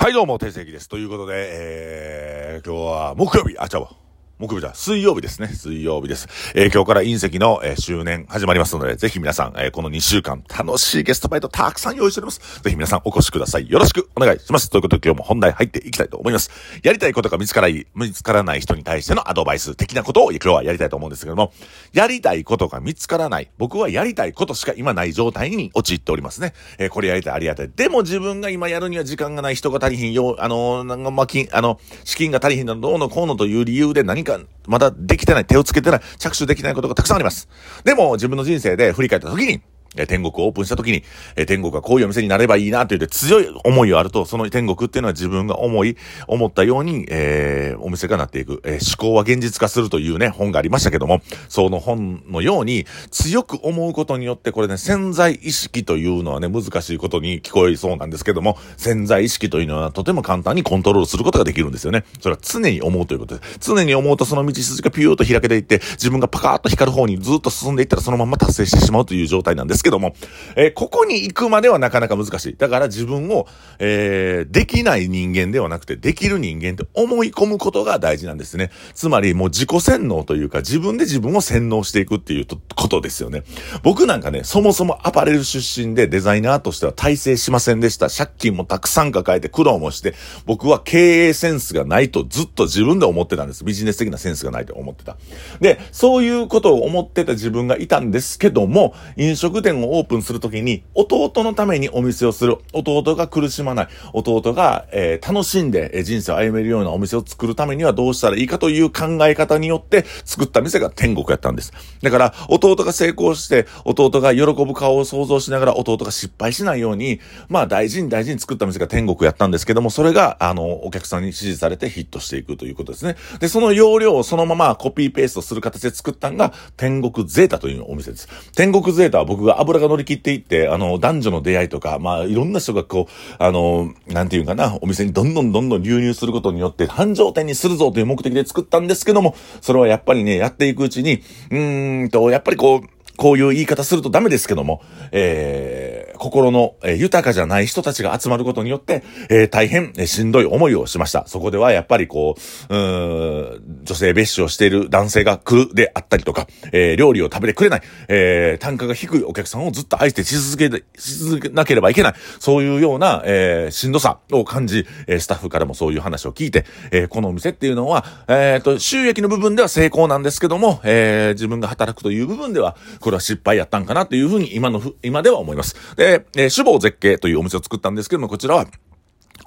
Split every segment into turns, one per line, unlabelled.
はい、どうも、定石です。ということで、えー、今日は木曜日、あ、ちゃう。木曜日じゃ、水曜日ですね。水曜日です。えー今日から隕石の、えー周年始まりますので、ぜひ皆さん、えーこの2週間、楽しいゲストバイトたくさん用意しております。ぜひ皆さんお越しください。よろしくお願いします。ということで今日も本題入っていきたいと思います。やりたいことが見つからない、見つからない人に対してのアドバイス的なことを今日はやりたいと思うんですけども、やりたいことが見つからない。僕はやりたいことしか今ない状態に陥っておりますね。えーこれやりたい、ありがたい。でも自分が今やるには時間がない、人が足りひんよう、あのーなんか、まあ、金、あの、資金が足りひんの、どうのこうのという理由で何か、まだできてない、手をつけてない、着手できないことがたくさんあります。でも、自分の人生で振り返った時に、え天国をオープンした時に、え天国がこういうお店になればいいなというで強い思いがあると、その天国っていうのは自分が思い、思ったように、えーお店がなっていく、えー思考は現実化するというね、本がありましたけども、その本のように、強く思うことによって、これね、潜在意識というのはね、難しいことに聞こえそうなんですけども、潜在意識というのはとても簡単にコントロールすることができるんですよね。それは常に思うということです。常に思うとその道筋がピューと開けていって、自分がパカーッと光る方にずっと進んでいったらそのまま達成してしまうという状態なんですけども、えーここに行くまではなかなか難しい。だから自分を、えーできない人間ではなくて、できる人間って思い込むことが大事なんですね。つまりもう自己洗脳というか、自分で自分を洗脳していくっていうことですよね。僕なんかね、そもそもアパレル出身でデザイナーとしては大成しませんでした。借金もたくさん抱えて苦労もして、僕は経営センスがないとずっと自分で思ってたんです。ビジネス的なセンスがないと思ってた。で、そういうことを思ってた自分がいたんですけども、飲食店店をオープンするときに、弟のためにお店をする。弟が苦しまない。弟が、えー楽しんでえ人生を歩めるようなお店を作るためにはどうしたらいいかという考え方によって作った店が天国やったんです。だから、弟が成功して、弟が喜ぶ顔を想像しながら弟が失敗しないように、まあ大事に大事に作った店が天国やったんですけども、それが、あの、お客さんに支持されてヒットしていくということですね。で、その要領をそのままコピーペーストする形で作ったのが、天国ゼータというお店です。天国ゼータは僕が油が乗り切っていって、あの、男女の出会いとか、まあ、いろんな人がこう、あの、なんていうかな、お店にどんどんどんどん流入することによって、繁盛店にするぞという目的で作ったんですけども、それはやっぱりね、やっていくうちに、うーんと、やっぱりこう、こういう言い方するとダメですけども、えー、心の、えー豊かじゃない人たちが集まることによって、えー大変、えーしんどい思いをしました。そこではやっぱりこう、うん、女性蔑視をしている男性が来るであったりとか、えー料理を食べてくれない、えー単価が低いお客さんをずっと愛してし続け、し続けなければいけない、そういうような、えーしんどさを感じ、えースタッフからもそういう話を聞いて、えーこのお店っていうのは、えっ、と、収益の部分では成功なんですけども、えー自分が働くという部分では、これは失敗やったんかなというふうに今のふ、今では思います。で、えー、主坊絶景というお店を作ったんですけども、こちらは、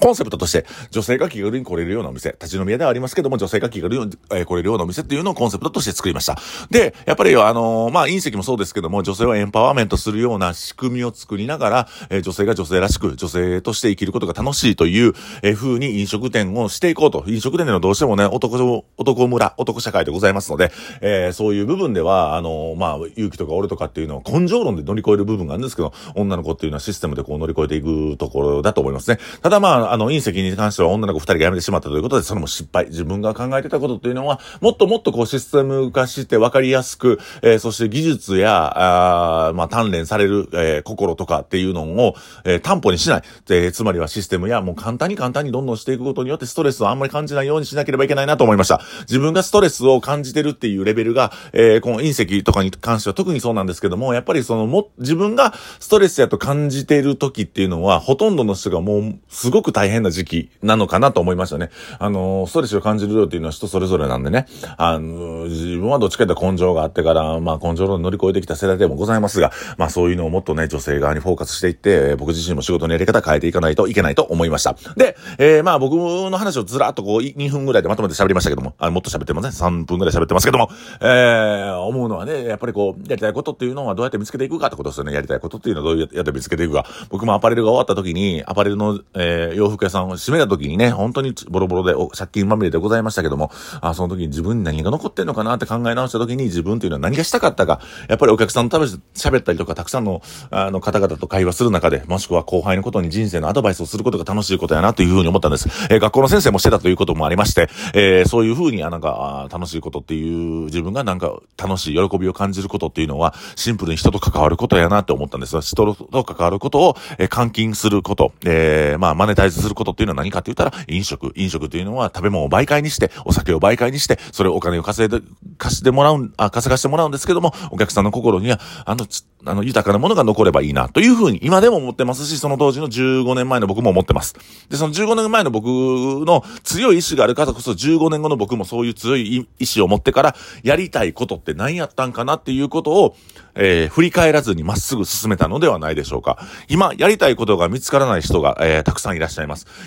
コンセプトとして、女性が気軽に来れるようなお店、立ち飲み屋ではありますけども、女性が気軽に、えー来れるようなお店っていうのをコンセプトとして作りました。で、やっぱり、あのーまあ、隕石もそうですけども、女性をエンパワーメントするような仕組みを作りながら、えー女性が女性らしく、女性として生きることが楽しいという、えー風に飲食店をしていこうと。飲食店でのどうしてもね、男、男村、男社会でございますので、えーそういう部分では、あのーまあ、勇気とか俺とかっていうのは根性論で乗り越える部分があるんですけど、女の子っていうのはシステムでこう乗り越えていくところだと思いますね。ただまあ、あの、隕石に関しては女の子二人が辞めてしまったということで、それも失敗。自分が考えてたことっていうのは、もっともっとこうシステム化して分かりやすく、えーそして技術や、あまあ、鍛錬される、えー心とかっていうのを、えー担保にしない。で、つまりはシステムや、もう簡単に簡単にどんどんしていくことによってストレスをあんまり感じないようにしなければいけないなと思いました。自分がストレスを感じてるっていうレベルが、えーこの隕石とかに関しては特にそうなんですけども、やっぱりそのも、自分がストレスやと感じてる時っていうのは、ほとんどの人がもう、すごく大変な時期なのかなと思いましたね。あの、ストレスを感じる量っていうのは人それぞれなんでね。あの、自分はどっちかというと根性があってから、まあ根性論乗り越えてきた世代でもございますが、まあそういうのをもっとね、女性側にフォーカスしていって、僕自身も仕事のやり方変えていかないといけないと思いました。で、えーまあ僕の話をずらっとこう、2分ぐらいでまとめて喋りましたけども、あもっと喋ってません。3分ぐらい喋ってますけども、えー、思うのはね、やっぱりこう、やりたいことっていうのはどうやって見つけていくかってことですよね。やりたいことっていうのはどうやって見つけていくか。僕もアパレルが終わった時に、アパレルの、えー洋服屋さんを閉めた時にね、本当にボロボロで借金まみれでございましたけども、あその時に自分に何が残ってんのかなって考え直した時に自分っていうのは何がしたかったか、やっぱりお客さんと喋ったりとか、たくさんの、あの方々と会話する中で、もしくは後輩のことに人生のアドバイスをすることが楽しいことやなというふうに思ったんです。えー学校の先生もしてたということもありまして、えーそういうふうに、あなんか、楽しいことっていう、自分がなんか楽しい喜びを感じることっていうのは、シンプルに人と関わることやなって思ったんです。人と関わることを、えー換金すること、えーまあ、マネタイズすることっていうのは何かって言ったら、飲食。飲食というのは食べ物を媒介にして、お酒を媒介にして、それをお金を稼いで、貸してもらうん、あ、稼がしてもらうんですけども、お客さんの心には、あの、あの、豊かなものが残ればいいな、というふうに今でも思ってますし、その当時の15年前の僕も思ってます。で、その15年前の僕の強い意志があるからこそ、15年後の僕もそういう強い意志を持ってから、やりたいことって何やったんかなっていうことを、えー、振り返らずにまっすぐ進めたのではないでしょうか。今、やりたいことが見つからない人が、えー、たくさんいらっしゃいます。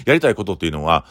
やりたいことっていうのは、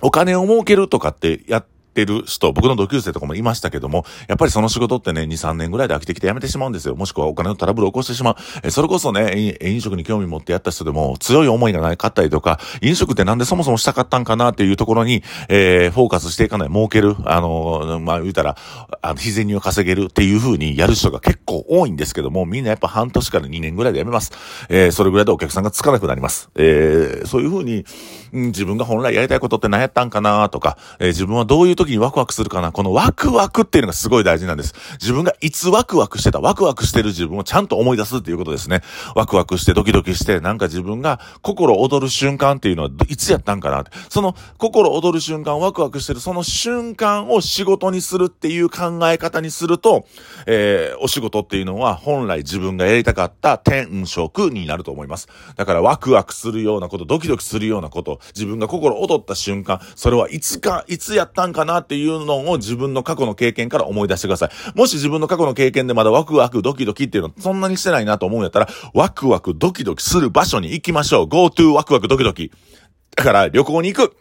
お金を儲けるとかってやっってる人、僕の同級生とかもいましたけども、やっぱりその仕事ってね、2、3年ぐらいで飽きてきて辞めてしまうんですよ。もしくはお金のトラブルを起こしてしまう。えそれこそね、飲食に興味持ってやった人でも強い思いがなかったりとか、飲食ってなんでそもそもしたかったんかなっていうところに、えー、フォーカスしていかない、儲ける、あの、まあ、言うたら、あの、日銭を稼げるっていう風にやる人が結構多いんですけども、みんなやっぱ半年から2年ぐらいで辞めます。えー、それぐらいでお客さんがつかなくなります。えー、そういう風に、うん、自分が本来やりたいことって何やったんかなとか、えー、自分はどういう時にワクワクするかな、このワクワクっていうのがすごい大事なんです。自分がいつワクワクしてた、ワクワクしてる自分をちゃんと思い出すっていうことですね。ワクワクしてドキドキして、なんか自分が心躍る瞬間っていうのはいつやったんかなって。その心躍る瞬間、ワクワクしてるその瞬間を仕事にするっていう考え方にすると、えー、お仕事っていうのは本来自分がやりたかった転職になると思います。だからワクワクするようなこと、ドキドキするようなこと、自分が心躍った瞬間、それはいつか、いつやったんかななっていうのをを自分の過去の経験から思い出してください。もし自分の過去の経験でまだワクワクドキドキっていうのそんなにしてないなと思うんやったら、ワクワクドキドキする場所に行きましょう。GoTo ワクワクドキドキ。だから旅行に行く。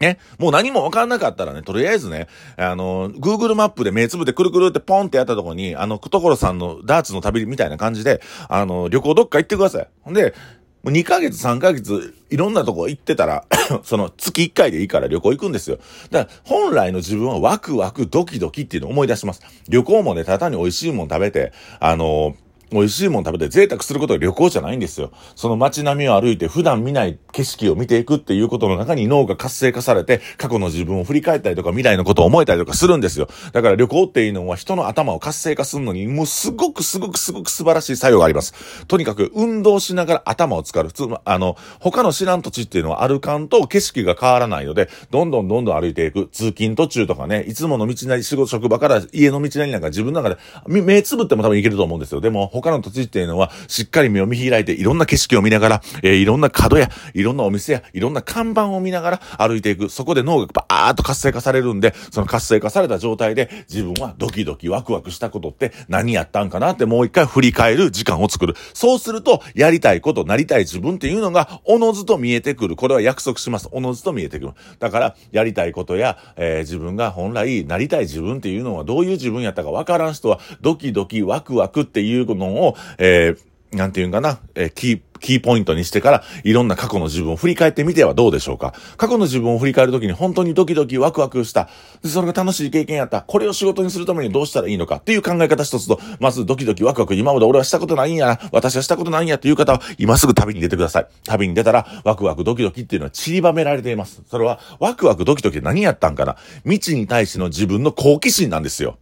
ね。もう何もわかんなかったらね、とりあえずね、あの、Google マップで目つぶってくるくるってポンってやったとこに、あの、所さんのダーツの旅みたいな感じで、あの、旅行どっか行ってください。ほんで、もう2ヶ月3ヶ月いろんなとこ行ってたら その月1回でいいから旅行行くんですよ。だから本来の自分はワクワクドキドキっていうのを思い出します。旅行もね、ただに美味しいもん食べて、あのー美味しいもん食べて贅沢することが旅行じゃないんですよ。その街並みを歩いて普段見ない景色を見ていくっていうことの中に脳が活性化されて、過去の自分を振り返ったりとか未来のことを思えたりとかするんですよ。だから旅行っていうのは人の頭を活性化するのに、もうすごくすごくすごく素晴らしい作用があります。とにかく運動しながら頭を使う。普通、あの、他の知らん土地っていうのは歩かんと景色が変わらないので、どんどんどんどん歩いていく。通勤途中とかね、いつもの道なり仕事職場から家の道なりなんか自分の中で、目つぶっても多分いけると思うんですよ。でも他の土地っていうのは、しっかり目を見開いて、いろんな景色を見ながら、えー、いろんな角や、いろんなお店や、いろんな看板を見ながら歩いていく。そこで脳がバーッと活性化されるんで、その活性化された状態で、自分はドキドキワクワクしたことって何やったんかなってもう一回振り返る時間を作る。そうすると、やりたいこと、なりたい自分っていうのが、おのずと見えてくる。これは約束します。おのずと見えてくる。だから、やりたいことや、えー、自分が本来なりたい自分っていうのはどういう自分やったかわからん人は、ドキドキワクワクっていうのを、えーなんていうんかな、えー、キー、キーポイントにしてから、いろんな過去の自分を振り返ってみてはどうでしょうか。過去の自分を振り返るときに本当にドキドキワクワクした。それが楽しい経験やった。これを仕事にするためにどうしたらいいのかっていう考え方一つと、まずドキドキワクワク、今まで俺はしたことないんやな、私はしたことないんやっていう方は、今すぐ旅に出てください。旅に出たら、ワクワクドキドキっていうのは散りばめられています。それは、ワクワクドキドキ何やったんかな未知に対しての自分の好奇心なんですよ。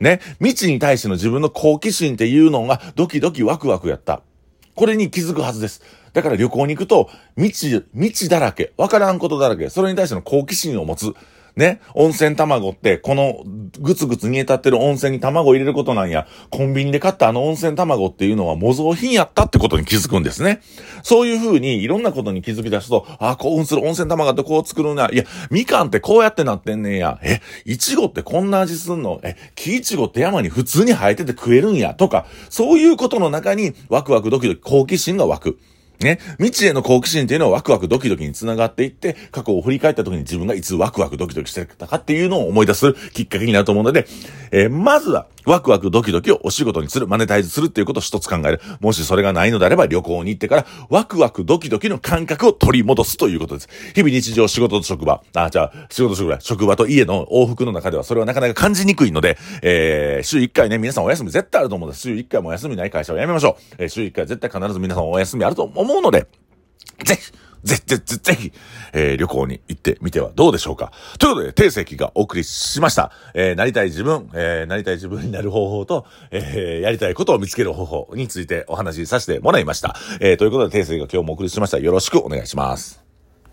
ね。未知に対しての自分の好奇心っていうのがドキドキワクワクやった。これに気づくはずです。だから旅行に行くと、未知、未知だらけ、わからんことだらけ、それに対しての好奇心を持つ。ね、温泉卵って、このぐつぐつ煮え立ってる温泉に卵を入れることなんや、コンビニで買ったあの温泉卵っていうのは模造品やったってことに気づくんですね。そういう風にいろんなことに気づき出すと、あ、興奮する温泉卵ってこう作るな。いや、みかんってこうやってなってんねんや。え、いちごってこんな味すんの？え、木いちごって山に普通に生えてて食えるんや。とか、そういうことの中にワクワクドキドキ好奇心が湧く。ね、未知への好奇心っていうのはワクワクドキドキに繋がっていって、過去を振り返った時に自分がいつワクワクドキドキしてたかっていうのを思い出すきっかけになると思うので、えー、まずは、ワクワクドキドキをお仕事にする、マネタイズするっていうことを一つ考える。もしそれがないのであれば旅行に行ってから、ワクワクドキドキの感覚を取り戻すということです。日々日常仕事と職場、あ、じゃあ、仕事職場、職場と家の往復の中ではそれはなかなか感じにくいので、えー、週1回ね、皆さんお休み絶対あると思うんです。週1回もお休みない会社はやめましょう。えー、週1回絶対必ず皆さんお休みあると思うので、ぜひ、ぜひ、ぜひ、ぜひ、えー、旅行に行ってみてはどうでしょうか。ということで、定石がお送りしました。えー、なりたい自分、えー、なりたい自分になる方法と、えー、やりたいことを見つける方法についてお話しさせてもらいました。えー、ということで、定石が今日もお送りしました。よろしくお願いします。